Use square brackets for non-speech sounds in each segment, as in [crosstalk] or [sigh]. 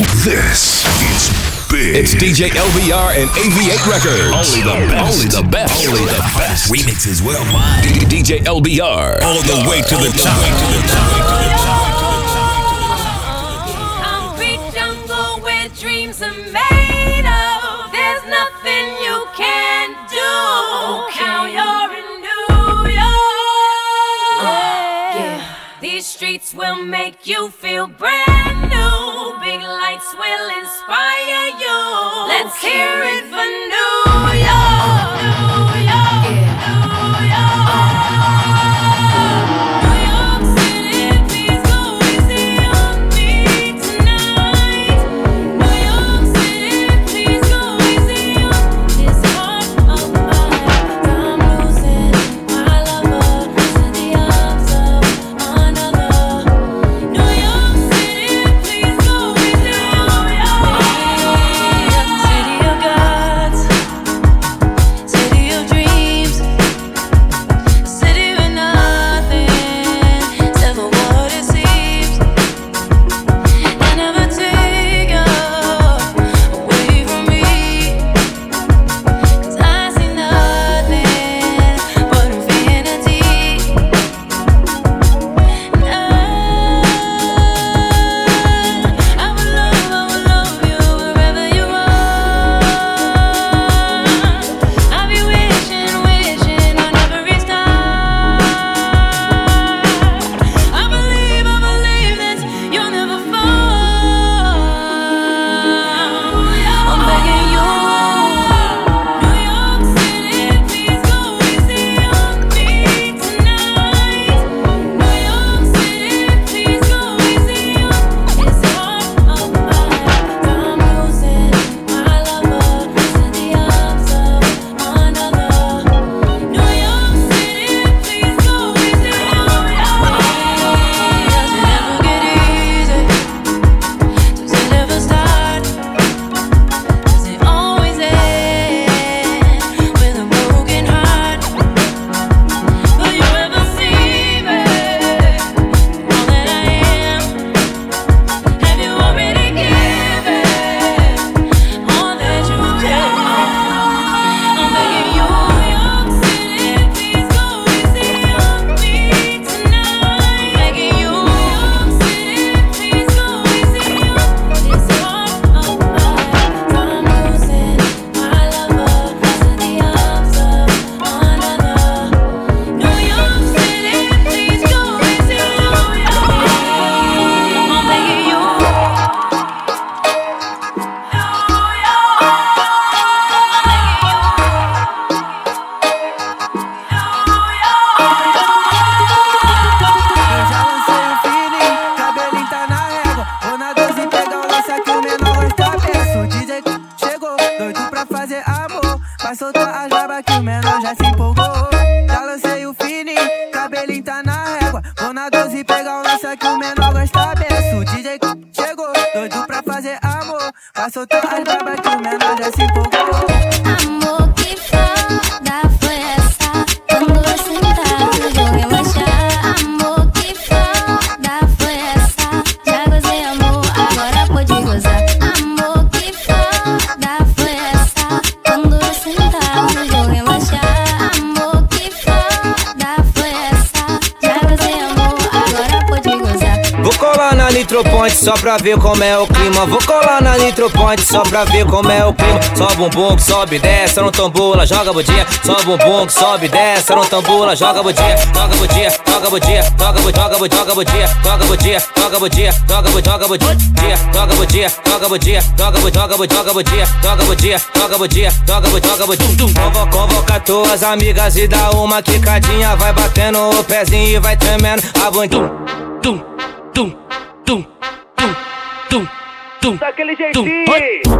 This is big. It's DJ LBR and AV8 Records. Only the best. Only the best. Only the best. Remixes worldwide. D- DJ LBR. All the way to the top. Concrete jungle where dreams are made of. There's nothing you can't do. Now you're in New York. These streets will make you feel brand new. Big lights will inspire you. Let's hear it for New York. Colar na Nitro Point só pra ver como é o clima. Vou colar na Nitro Point só pra ver como é o clima. Só bumbum que sobe, desce no tambula, joga budinha. Só bumbum que sobe, desce no tambula, joga budinha. Joga budinha, joga budinha, joga budinha, joga budinha, joga budinha, joga budinha, joga budinha, joga budinha, joga budinha, joga budinha, joga budinha, joga budinha, joga budinha, joga budinha, joga budinha, joga budinha, joga budinha, joga budinha. Convo- Convoca tuas amigas e dá uma quicadinha, vai batendo o pezinho e vai tremendo a bundinha. Tum, tum, tum, tum, tum, tum. Daquele jeitinho. Oi. Na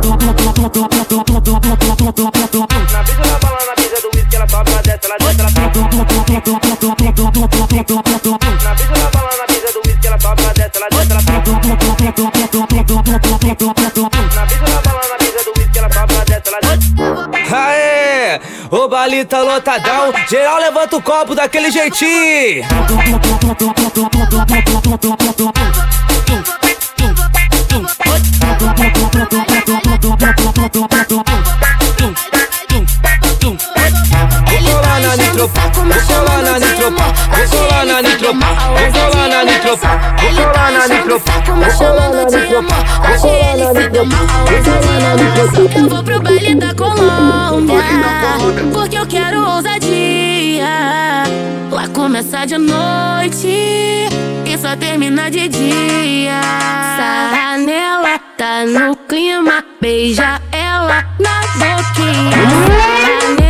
brisa da bala, na brisa do whisky, ela sobe, ela desce, ela desce, ela sobe. Na brisa da bala, na brisa do whisky, ela sobe, ela desce, ela desce, ela sobe. Na brisa da bala, na brisa do whisky, ela sobe, ela desce, ela desce. O baile tá lotadão, geral levanta o copo daquele jeitinho. nitropa, vou colar na nitropa, vou colar na nitropa, vou colar na nitropa, vou colar na nitropa, vou colar na nitropa, vou colar na nitropa, vou colar na nitropa. Eu vou pro baile da Colômbia, porque eu quero ousadia. Lá começa de noite e só termina de dia. Sarra nela, tá no clima, beija ela na boquinha. Sarra nela,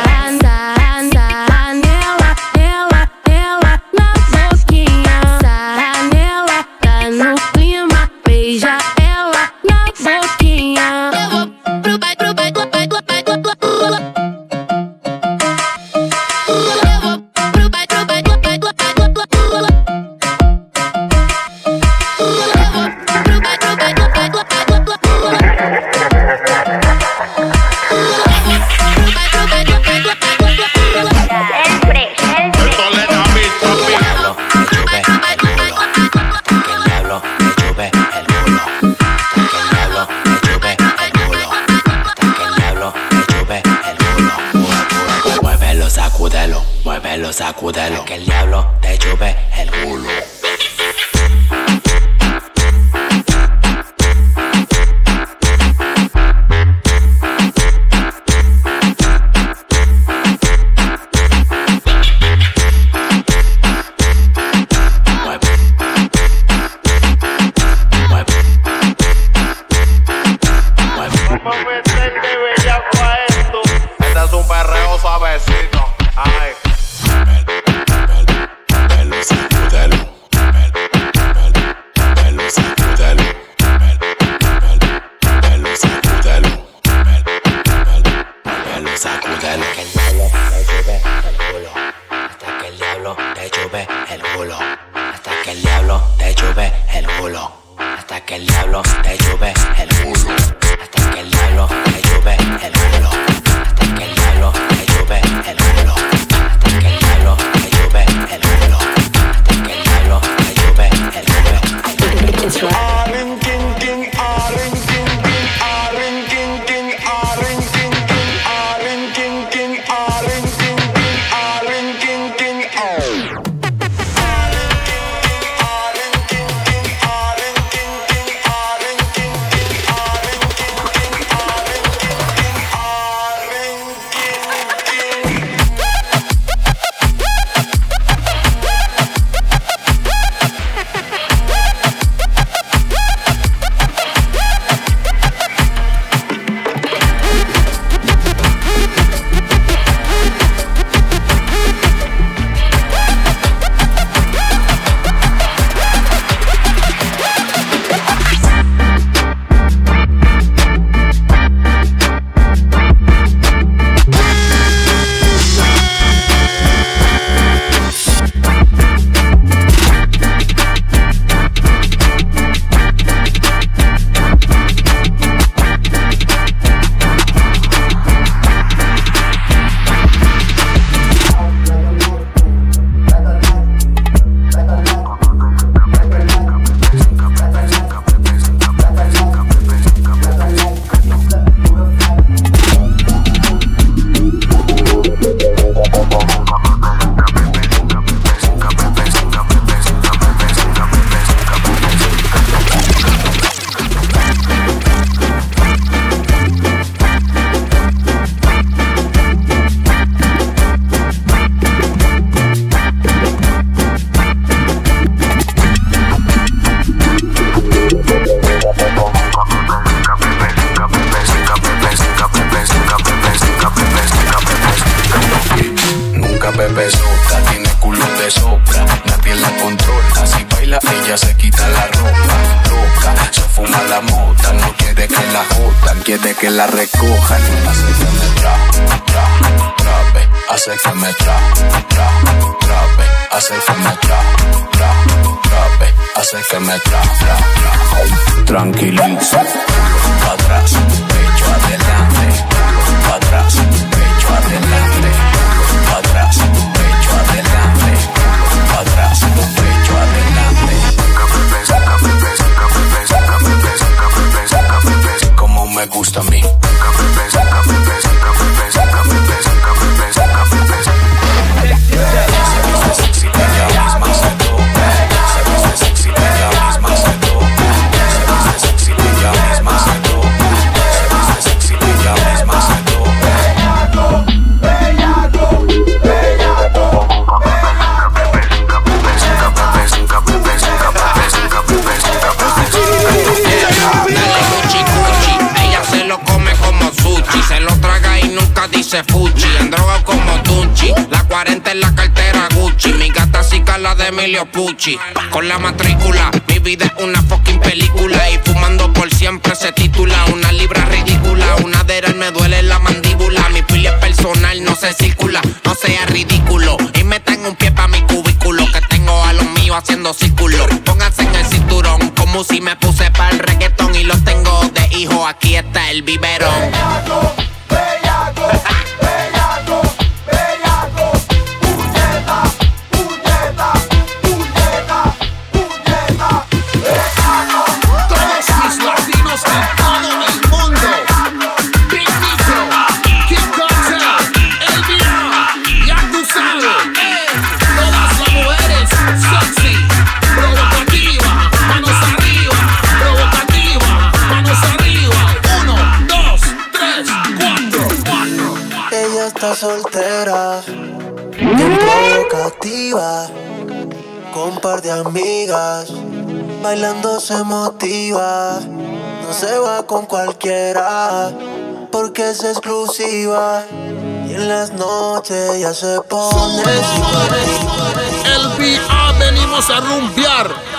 Tranquiliza, atrás, pecho adelante. Emilio Pucci. Con la matrícula, mi vida es una fucking película. Y fumando por siempre se titula Una libra ridícula. Una de me duele la mandíbula. Mi pila personal, no se circula. No sea ridículo. Y metan un pie pa' mi cubículo. Que tengo a los míos haciendo círculo. Pónganse en el cinturón. Como si me puse para el reggaetón. Y los tengo de hijo. Aquí está el biberón. De amigas, bailando se motiva, no se va con cualquiera, porque es exclusiva, y en las noches ya se pone. LBR venimos a rumbear.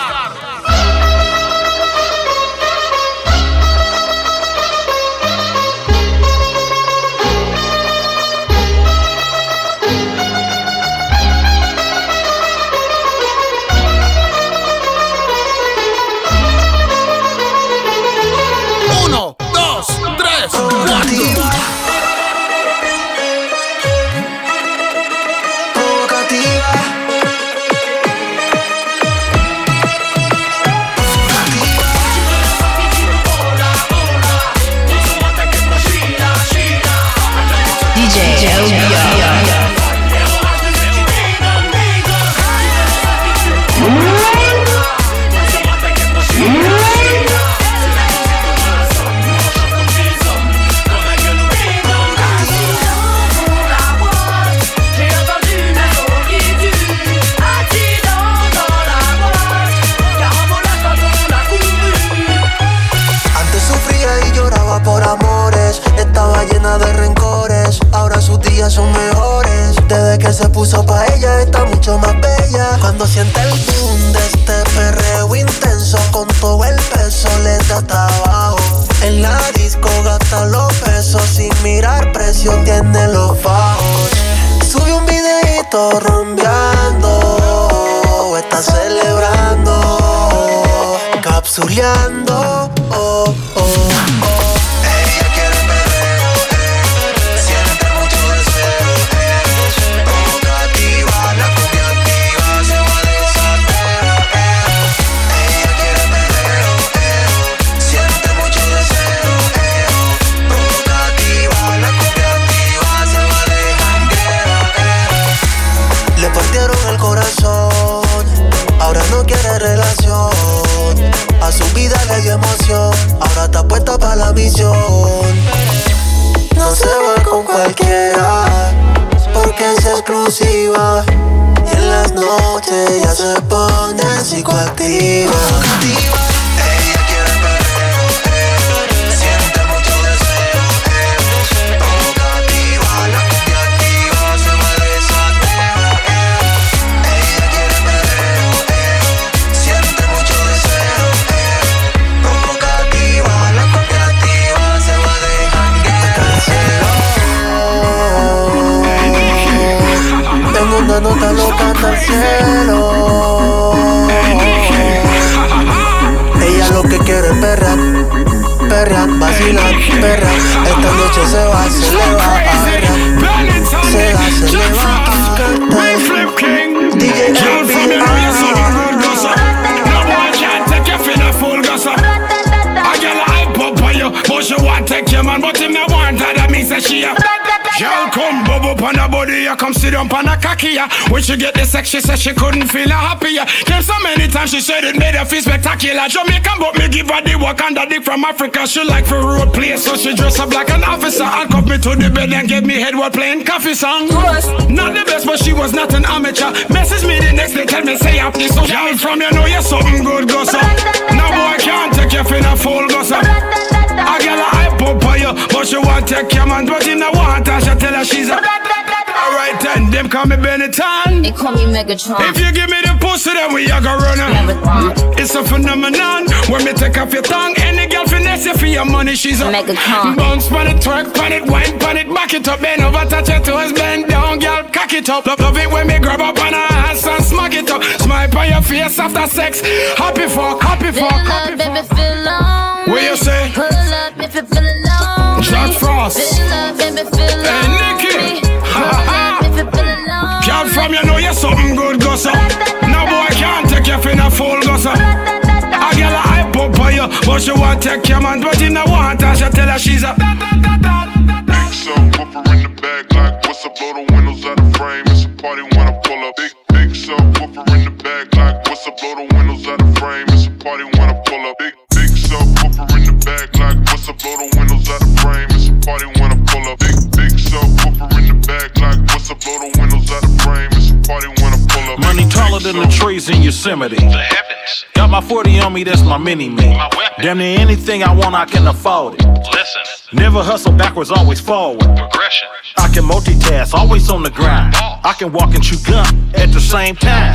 When she get the sex, she said she couldn't feel her happier. Came so many times, she said it made her feel spectacular. Jamaican, but me give her the Wakanda dick from Africa. She like for road play, so she dress up like an officer. Handcuff me to the bed and gave me head while playing coffee song. Not the best, but she was not an amateur. Message me the next day, tell me say up this. So girl from you know you're something good, go so. No boy can't take you for the full go so. A girl a hype up on you, but she want take your man, but not want her. She tell her she's a. Them call me Benetton. They call me Megatron. If you give me the pussy, then we a go run Marathon. It's a phenomenon. When me take off your tongue, any girl finesse you for your money, she's a Megatron. Bounce pan it, twerk pan it, wine pan it, back it up, bend over, touch your toes, bend down, girl, cock it up. Love, love it when me grab up on her ass and smack it up. Smile on your face after sex. Happy fuck, happy fuck, happy baby, fuck. feel alone. What you say? Pull up if you feel alone. Jack Frost. Feel love, baby, feel Hey. Nikki. Up you feel Girl from you know you're something good, go so. No boy can't take you for no fool, go so. A girl a hype up on you, but she want take your man, but you no want her. She tell her she's a. Big subwoofer in the back, like what's up? Blow the windows out the frame. It's a party when I pull up. Big big subwoofer in the back, like what's up? Blow the windows out the frame. It's a party when I pull up. Big big subwoofer in the back, like what's up? Blow the windows out the frame. It's a party when I pull up. Big party when I pull up. Money taller than the trees in Yosemite. The heavens. Got my 40 on me, that's my mini me. My weapon. Damn near anything I want, I can afford it. Listen. Never hustle backwards, always forward. Progression. I can multitask, always on the grind. I can walk and chew gum at the same time.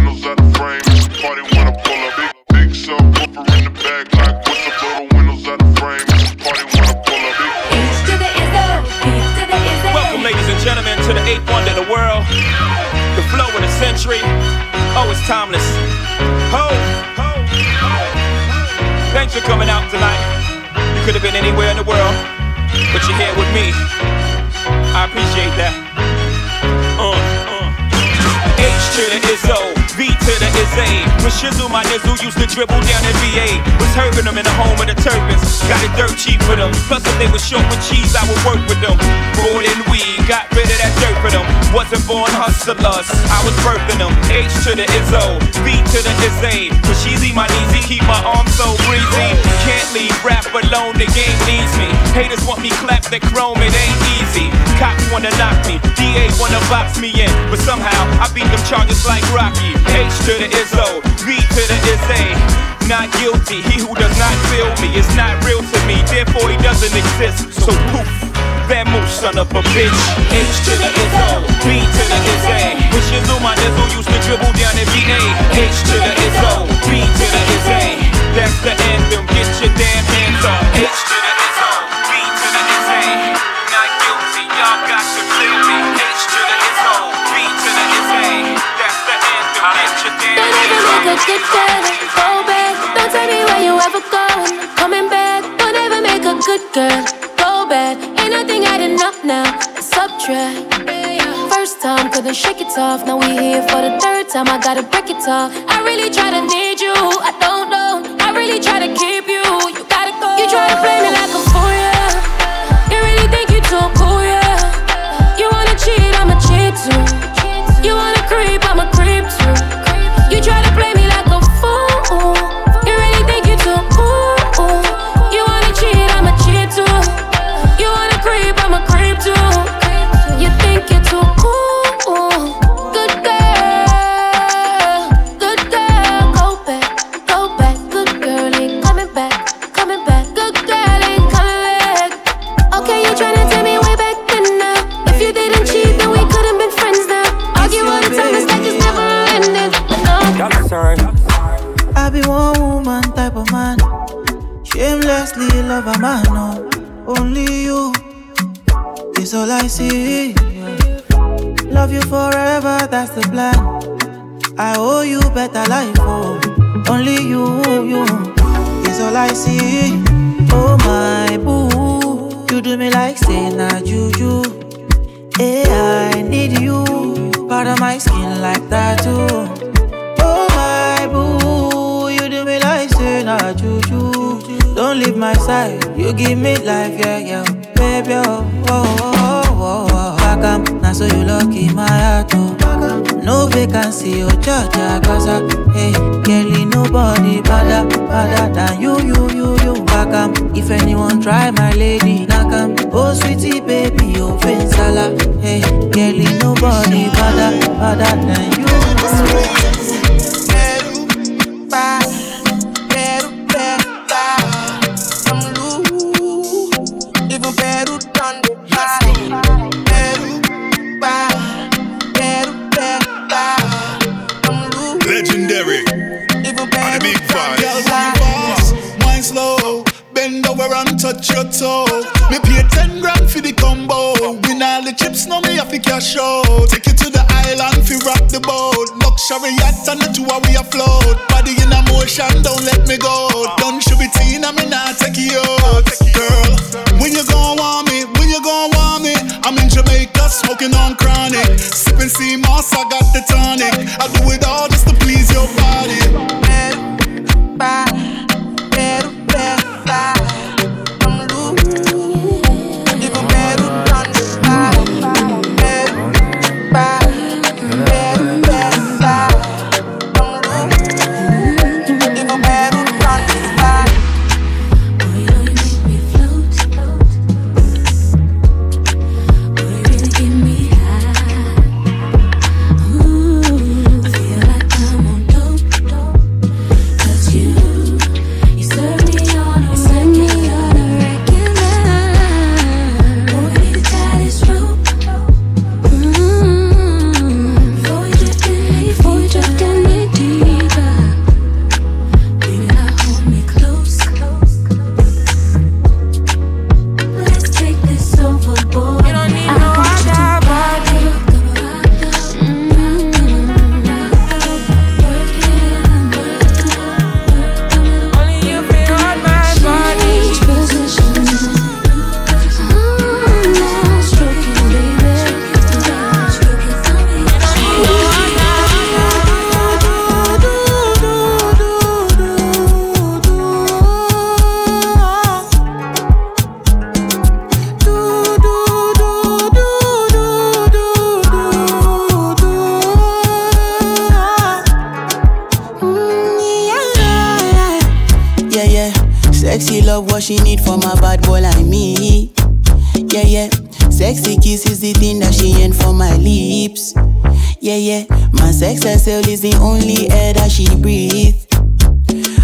in like what's? Blow the windows out the frame. It's party when I pull up. Big Welcome, ladies and gentlemen, to the eighth wonder of the world. The flow of the century. Oh, it's timeless. Ho, ho, ho. Thanks for coming out tonight. You could have been anywhere in the world, but you're here with me. I appreciate that. Uh, uh. H to the Izzo, V to the Izzy. When Shizzle, my nizzle used to dribble down in VA. Was herbing them in the home of the Terrapins. Got it dirt cheap for them. Plus, if they was short with cheese, I would work with them. Born in weed, got rid of that dirt for them. Wasn't born hustlers, I was birthing them. H to the Izzo, V to the Izzy. When Sheezy, my kneesy, keep my arms so breezy. Can't leave rap alone, the game needs me. Haters want me clap the chrome, it ain't easy. Cops wanna knock me, DA wanna box me in. But somehow, I beat them charges like Rocky. H to the Izzo, V to the Izzy. Not guilty, he who does not feel me is not real to me, therefore he doesn't exist. So poof, Vamoose, son of a bitch. H to the Izzo, V to the Izzy. When Shizzle, my nizzle used to dribble down in VA. H to the Izzo, V to the Izzy. That's the anthem, get your damn hands up. H to the hands ever up. make a good girl go back. Don't tell me where you ever going. Coming back. Don't ever make a good girl go bad. Ain't nothing adding up now. Subtract. First time couldn't shake it off. Now we here for the third time. I gotta break it off. I really try to need you. I don't know. I really try to keep you. You gotta go. You try to play me like a fool, yeah. You really think you too cool, yeah. You wanna cheat, I'ma cheat too. You wanna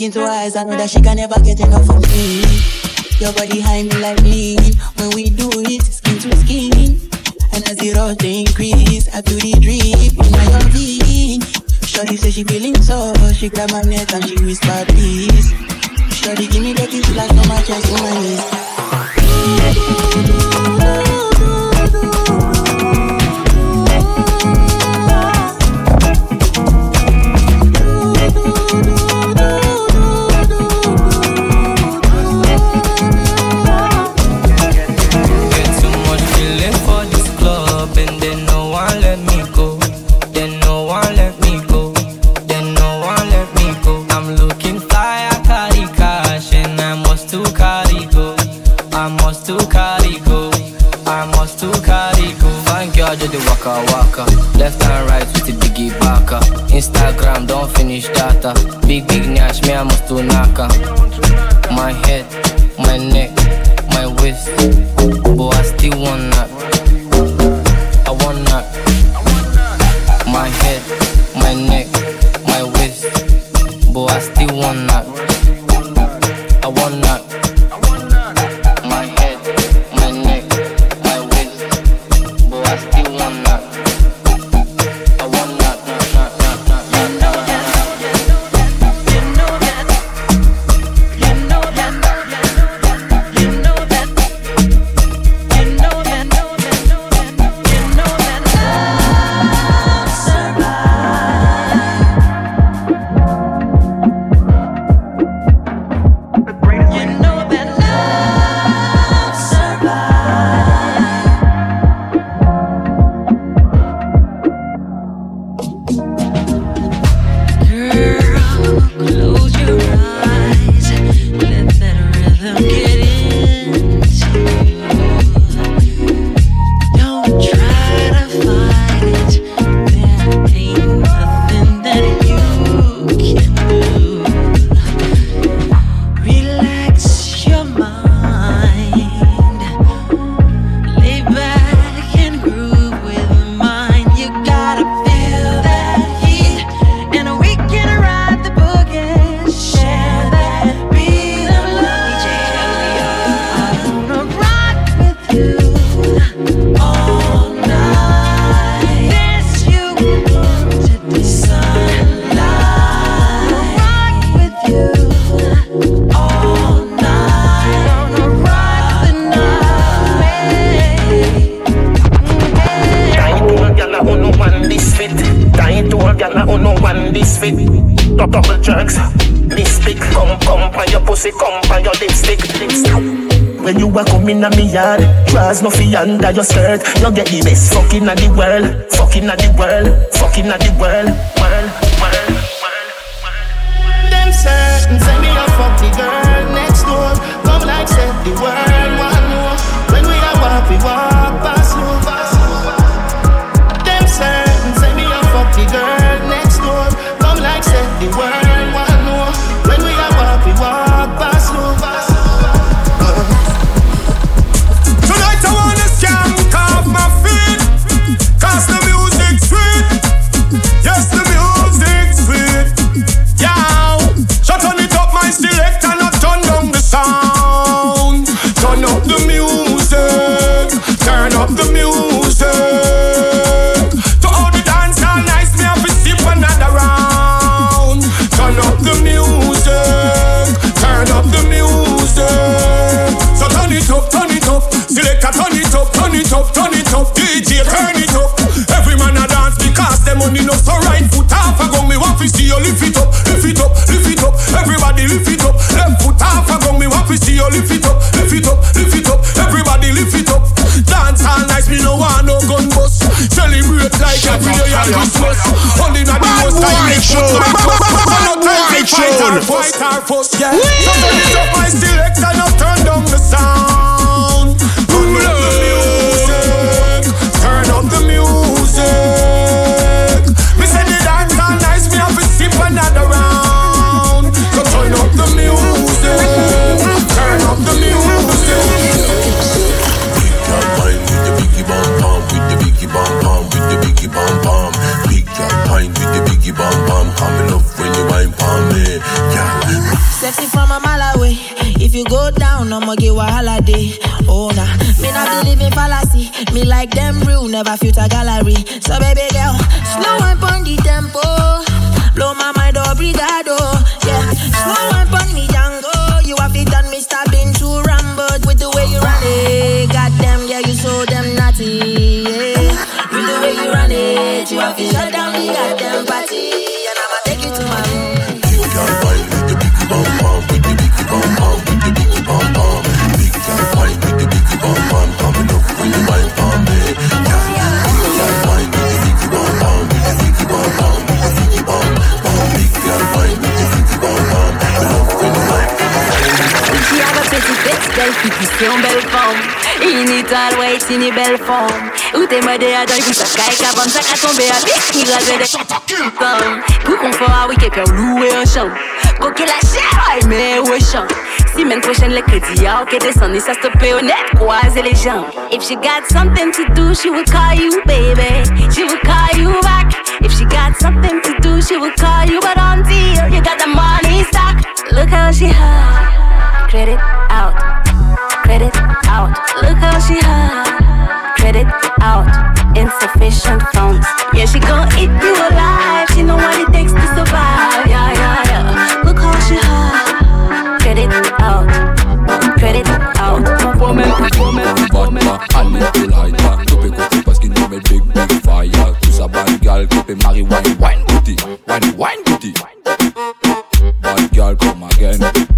look into her eyes, I know that she can never get enough of me. Your body high me like me. When we do it, skin to skin. And as the rush they increase, I do the drip in my heartbeat. Shorty say she feeling so, she grab my neck and she whispered. twist. Pussy, come, on your lipstick, lipstick. When you a come in a me yard, draws no fi under your skirt. You get the best fucking of the world, fucking of the world, fucking of the world, world, world. Them certain say me a fuck the girl next door. Come like set the world one more. When we a walk, we walk Me want to see you lift it up, lift it up, lift it up Everybody lift it up Dance all nice Me no want no gun bust Celebrate like every day at Christmas Only not the most time we put tune. some fuss. No time fight tune. fight or fuss yeah. So turn it up my selector Now turn down the sound go down, I'ma get wahala day. Oh nah, me not believe in fallacy. Me like them real, never filter gallery. So baby girl, slow and on the tempo. Blow my mind obrigado. Yeah, slow and on me Django. You have it done me stabbing through Rambo with the way you run it. Goddamn, yeah, you so damn naughty. Yeah, with the way you run it, you have to shut down the goddamn party. Belle fille qui c'est en belle forme. Inital, ouais, c'est une belle forme. Ou t'es mode à dans le sac, avant ça qu'à tomber à pied, qui rase des Pour qu'on fasse, oui, quelqu'un louer un champ. Coquille la chair, ouais, mais ouais, champ. Semaine prochaine, le crédit, ah, ok, descend, et ça paye honnête, croiser les jambes. If she got something to do, she will call you, baby. She will call you back. If she got something to do, she will call you, but until you got the money stock. Look how she hot. Credit out. Credit out. Look how she hot. Credit out. Insufficient funds. Yeah, she gon' eat you alive. She know what it takes to survive. Yeah, yeah, yeah. Look how she hot. Credit out. Credit out. Allez tout lighter, tout peut côté parce qu'il nous met big big fire Tout ça bad qui peut marry wine wine booty Wine wine booty Bad girl come again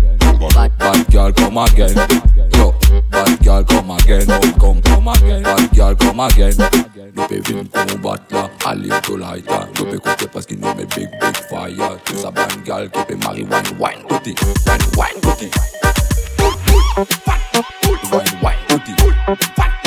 Bad, girl come again. Yo, bad girl come again. Come, come, again. Bad girl come again. Nous peut venir combattre là Allez tout lighter, tout peut côté parce qu'il nous met big big fire. Tout ça bad girl qui peut marry wine wine booty. Wine wine booty. Wine wine booty. Wine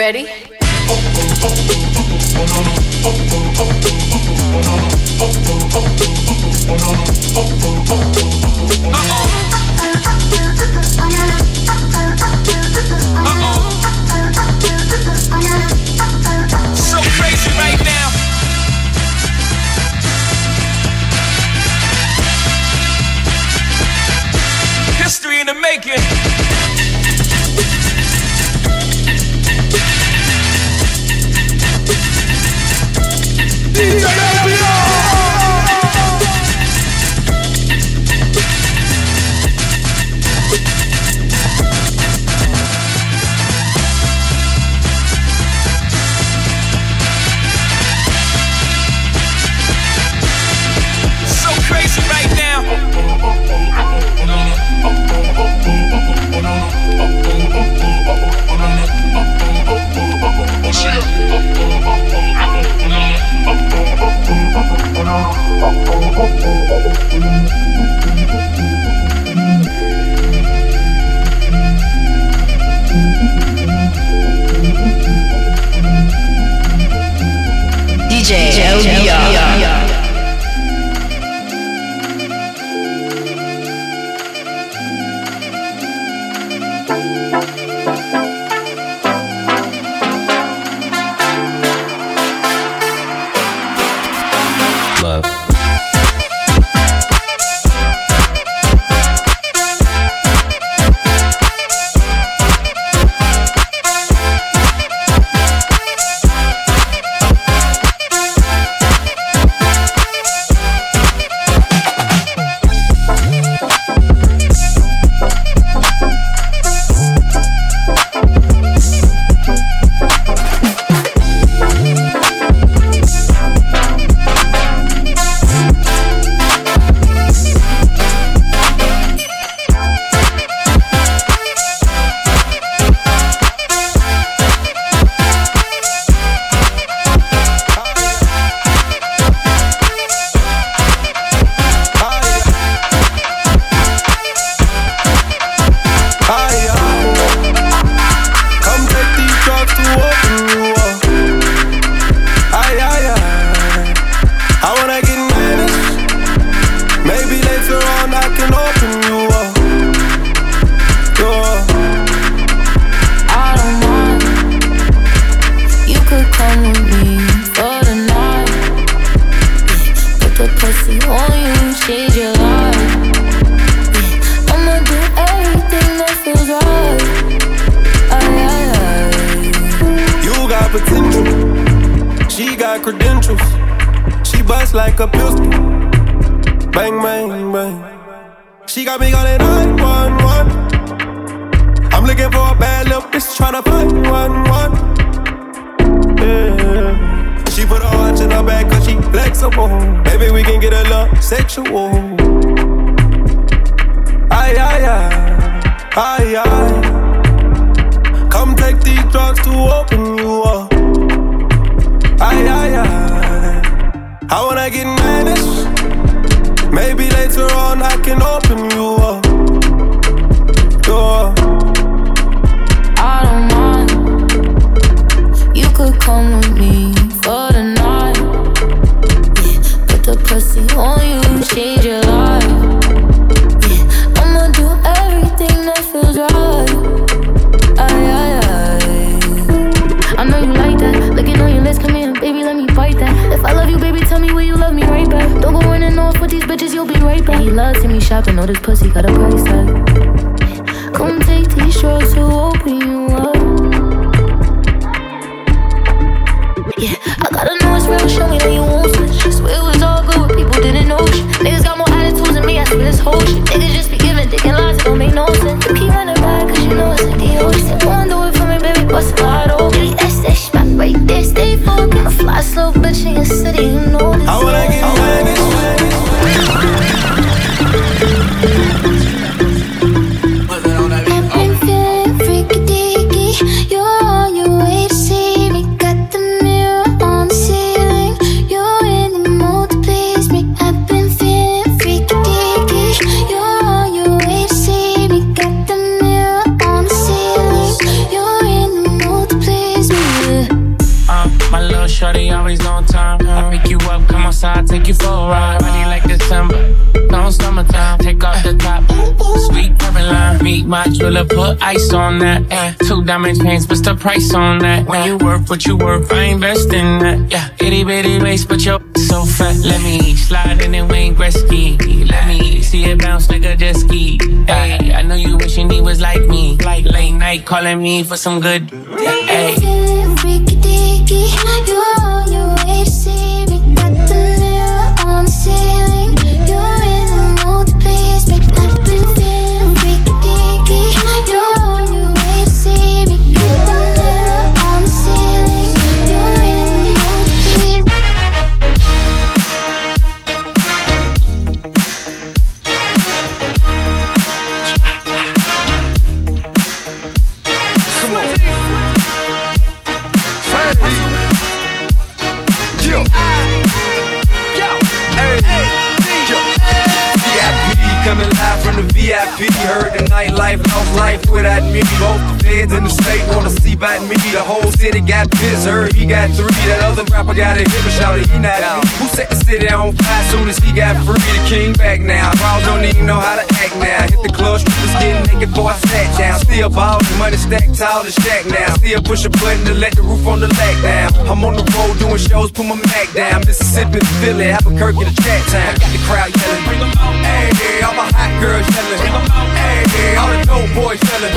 ready? So DJ Joe Love. Put the put ice on that. Yeah, two diamond chains, what's the price on that? When you work, what you work, I invest in that. Yeah, itty bitty waist, but you're [laughs] so fat. Let me slide in and Wayne Gretzky. Let me see it bounce like a jet ski. Hey, I know you wishing he was like me. Like late night calling me for some good. Stacked tall as Shaq now. Still push a button to let the roof on the lag down. I'm on the road doing shows, put my Mac down. Mississippi, Philly, Albuquerque to chat time. Got the crowd yelling, bring 'em out. Hey, all my hot girls yelling, bring 'em out. Hey, all the dope boys yelling,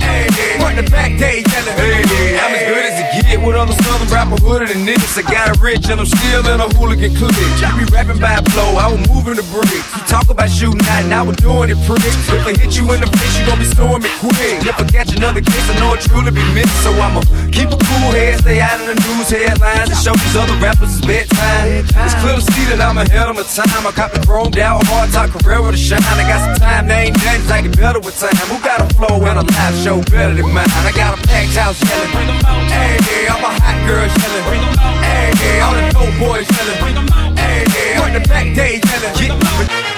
hey, front the back they yelling. Hey, I'm as good as it get with other southern rapper hooded than this. I got a rich and I'm still in a hooligan clique. You be rapping by flow, I was moving the bricks. You talk about shooting out, now we're doing it prick. If I hit you in the face, you gon' be storing me quick. If I catch another case, I know it truly be missed. So I'ma keep a cool head, stay out of the news headlines, and show these other rappers it's bedtime. It's clear to see that I'm ahead of my time. I caught the chromed out, hard talk career with a shine. I got some time, they ain't done, I get better with time. Who got a flow and a live show better than mine? I got a packed house yelling, out. Hey, I'm a hot girl yelling, bring 'em out. Hey, hey, all the dope boys yelling, bring 'em out. Hey, hey, front the back they yelling,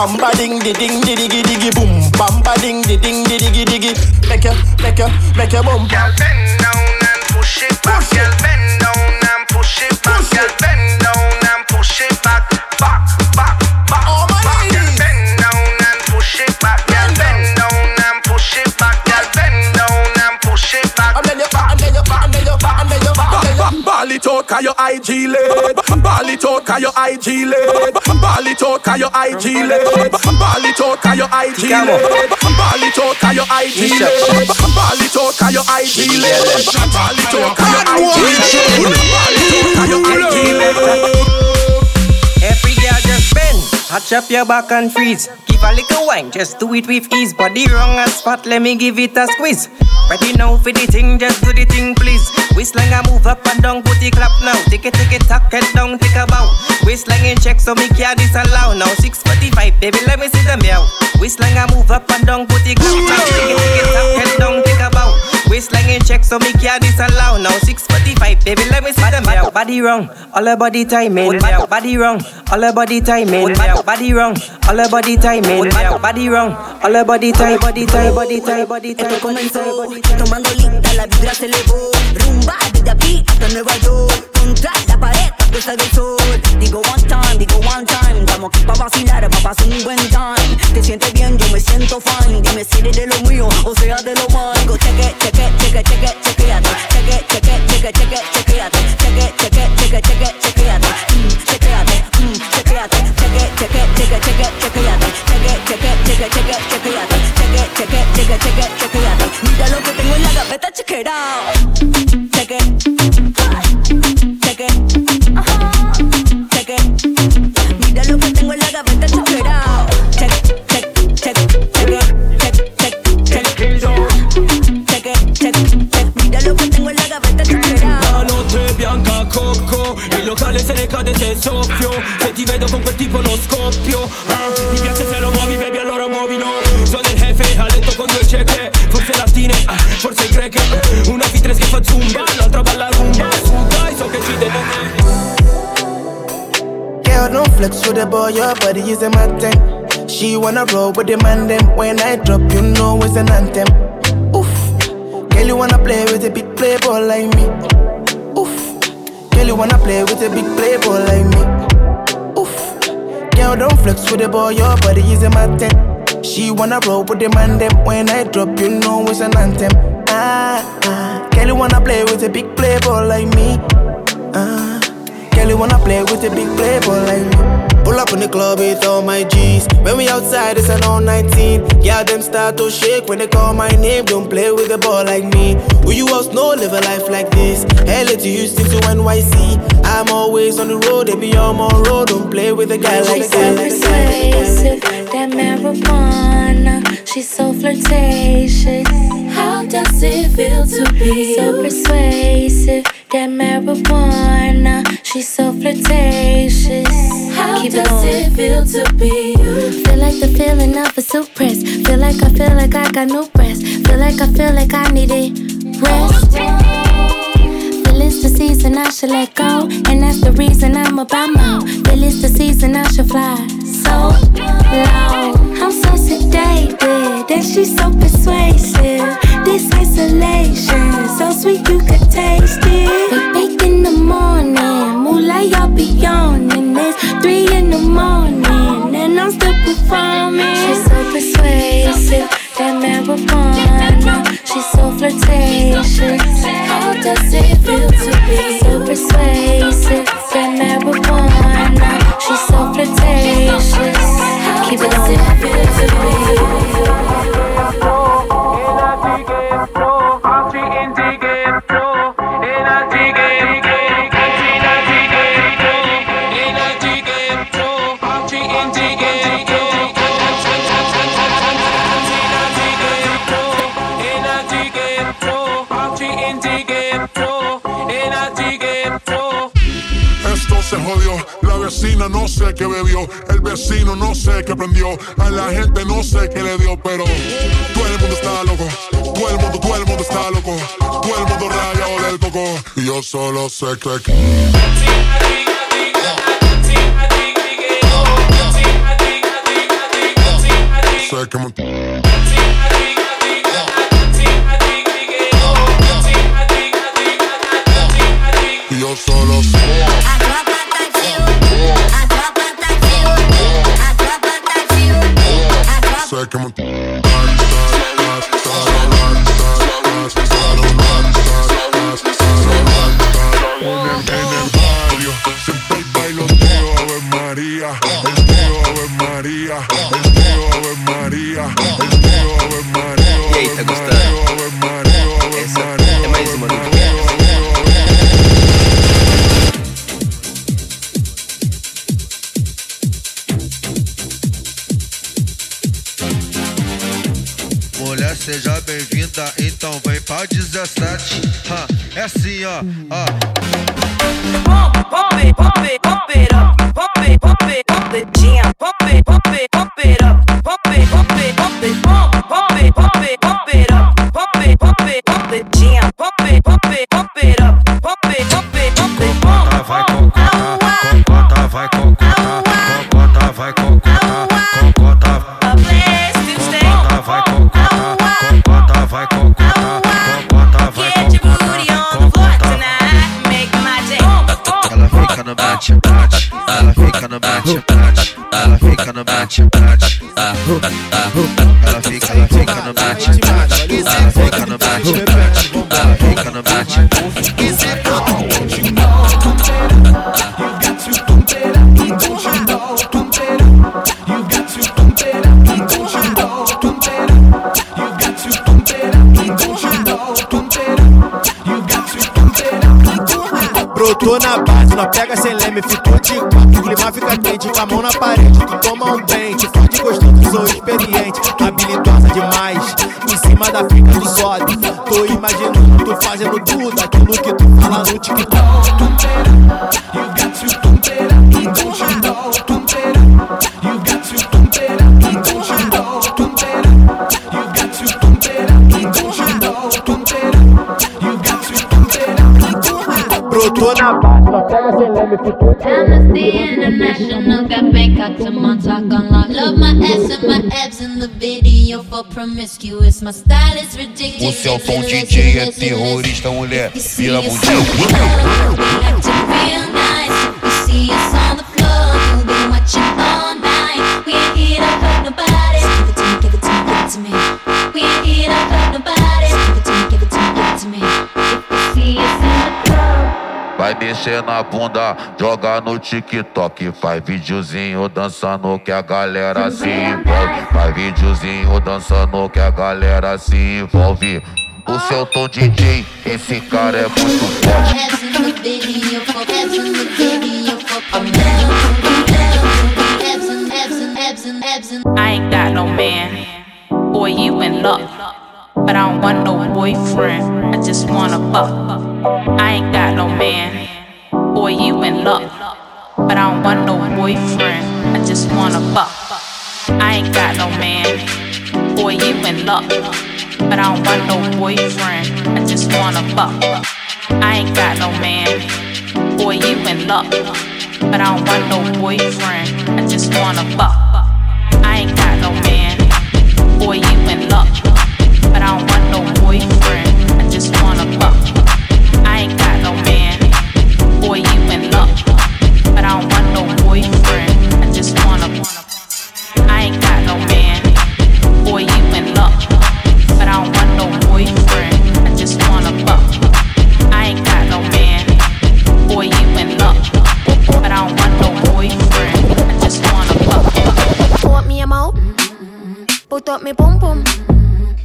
Bamba ding di ding di diggy diggy boom. Bamba ding di ding di diggy diggy. Make ya, make ya, make ya boom. Girl, bend down and push it back. Girl, bend down and push it back. Girl, bend down cause your IG lit. Ball it out cause your IG lit. Ball it out cause your IG lit. Ball it out cause your IG lit. Ball it out cause your IG lit. Ball it out cause your IG lit. Ball it out cause your IG lit. Ball it out cause your IG lit. Touch up your back and freeze. Give a little wine, just do it with ease. Body wrong a spot, let me give it a squeeze. Ready now for the thing, just do the thing, please. Whistling I move up and down, it clap now. Take it, tuck it down, take a bow. Whistling in check, so me can't disallow. Now 645, baby, let me see them meow. Whistling I move up and down, it clap now. Take it, take it, tuck it down, take a bow. Waistline in check, so me can't disallow. Now 645, baby, let me see them meow. Body wrong, all her body timing. Meow. Body wrong, all her body timing. Meow. Body wrong, all her body timing. Body wrong, all her body tie, body tie, body tie, body tie, body tie, body tie. Tomando lista, la vibra se elevó. Rumba desde aquí hasta Nueva York. Contra la pared, la puesta del sol. Digo one time, digo one time. Estamos aquí pa' vacilar, pa' pasar un buen time. Te sientes bien, yo me siento fine. Dime si eres de lo mío o sea de lo malo. Cheque, cheque, Mm, mm. Mira lo que tengo en la gaveta, check it out. Cheque, cheque, wanna roll with the man them. When I drop, you know it's an anthem. Oof, girl, you wanna play with a big playboy like me. Oof, girl, you wanna play with a big playboy like me. Oof, girl, don't flex with the boy, your body is a mountain. She wanna roll with the man them. When I drop, you know it's an anthem. Ah, ah, girl, you wanna play with a big playboy like me. Ah. Girl, you wanna play with a big playboy like me. Pull up in the club with all my G's. When we outside, it's an all 19. Yeah, them start to shake when they call my name. Don't play with a ball like me. Who you else know live a life like this? LA to Houston to NYC. I'm always on the road, they be on my road. Don't play with a guy like She's so persuasive, that marijuana. She's so flirtatious. How does it feel to be so persuasive? That marijuana. She's so flirtatious. How Keep it does going. it feel to be you? Feel like the feeling of a suppress. Feel like I feel like I got no breath. Feel like I feel like I need it rest. Feel it's the season I should let go, and that's the reason I'm about more. Feel it's the season I should fly so low. I'm so sedated, and she's so persuasive. This isolation, so sweet you could taste it. That marijuana. She's so flirtatious. How does it feel to be so persuasive? That marijuana. She's so flirtatious. How does it feel qué bebió, el vecino no sé qué prendió, a la gente no sé qué le dio, pero todo el mundo está loco, todo el mundo, todo el mundo está loco, todo el mundo rayado del coco, y yo solo sé que sé que. então vem pra 17. Ha, é assim, ó, ó. Pop, pop, pop, pop, pop, pop, pop, pop, pop, pop, bate, ela fica no bate, bate. Ela fica, ela fica no bate, bate, ela fica no bate, bate, ela fica no bate. Brotou na base, nós pega sem leme, ficou de mas fica quente com a mão na parede Tu toma um pente, forte gostoso, sou experiente Habilidosa demais, em cima da pica do sobe Tô imaginando tu fazendo tudo aquilo que tu fala no TikTok You got to pump it up, don't you got to pump it up, don't you got to pump it up, don't you got to pump it up, don't you? Brotou na base, só pega sem leme, ficou. Montauk on lock. Love my ass and my abs in the video for promiscuous. My style is O ridiculous. Celton DJ é terrorista, mulher. Vira bundinha. Mexer na bunda, joga no TikTok. Faz videozinho dançando que a galera se envolve. Faz videozinho dançando que a galera se envolve. O Celton DJ, esse cara é muito forte. I ain't got no man. Boy, you in luck. But I don't want no boyfriend. I just wanna fuck. I ain't got no man. Boy, you in luck. But I don't want no boyfriend. I just wanna fuck. I ain't got no man. Boy, you in luck. But I don't want no boyfriend. I just wanna fuck. I ain't got no man. Boy, you in luck. But I don't want no boyfriend. I just wanna fuck. I ain't got no man. Boy, you in luck. But I don't want no boyfriend. I just wanna fuck. Boy, you in luck. But I don't want no boyfriend. I just wanna. I ain't got no man. Boy, you in luck. But I don't want no boyfriend. I just wanna fuck. I ain't got no man. Boy, you in luck. But I don't want no boyfriend. I just wanna fuck. Want me a mouth? Put up me pum pum.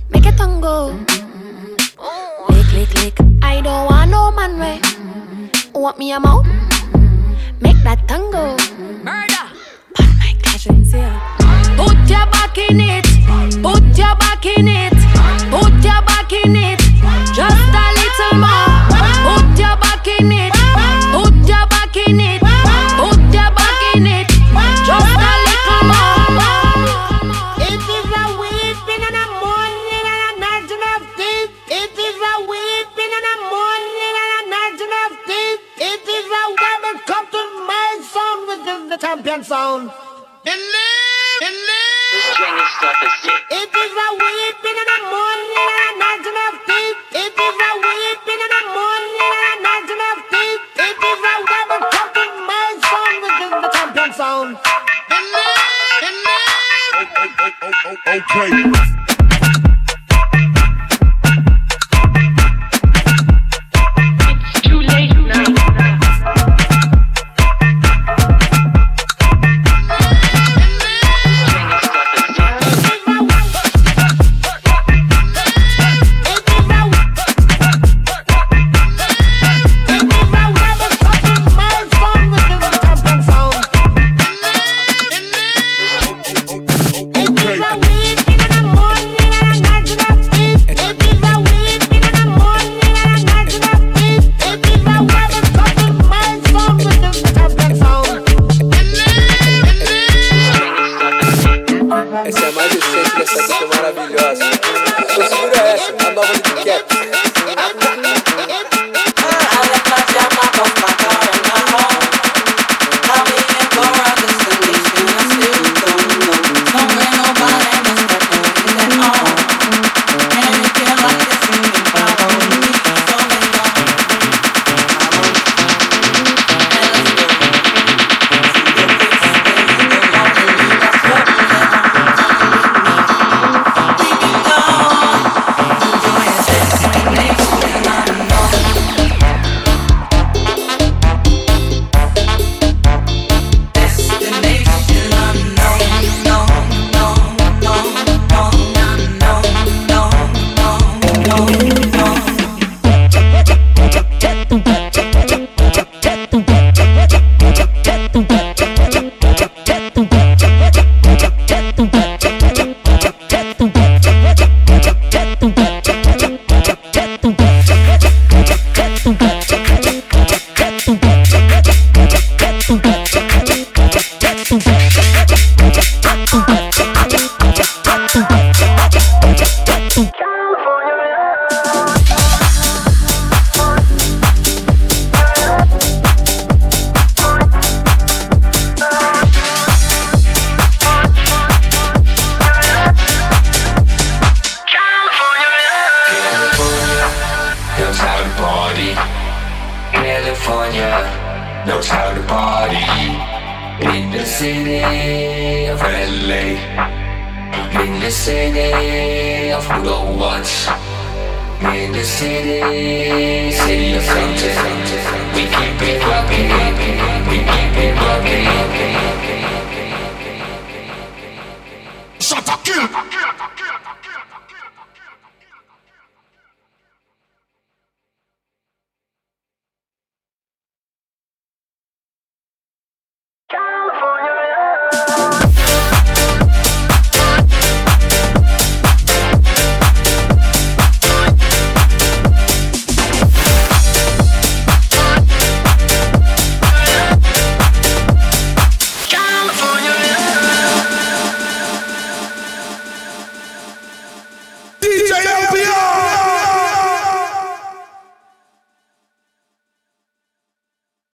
Make it tango. Lick, lick, lick. I don't want no man way. Want me a mouth? Make that tango. Murder. Put my casuals here. Put your back in it. Put your back in it. Put your back in it. Just a little more. Sound.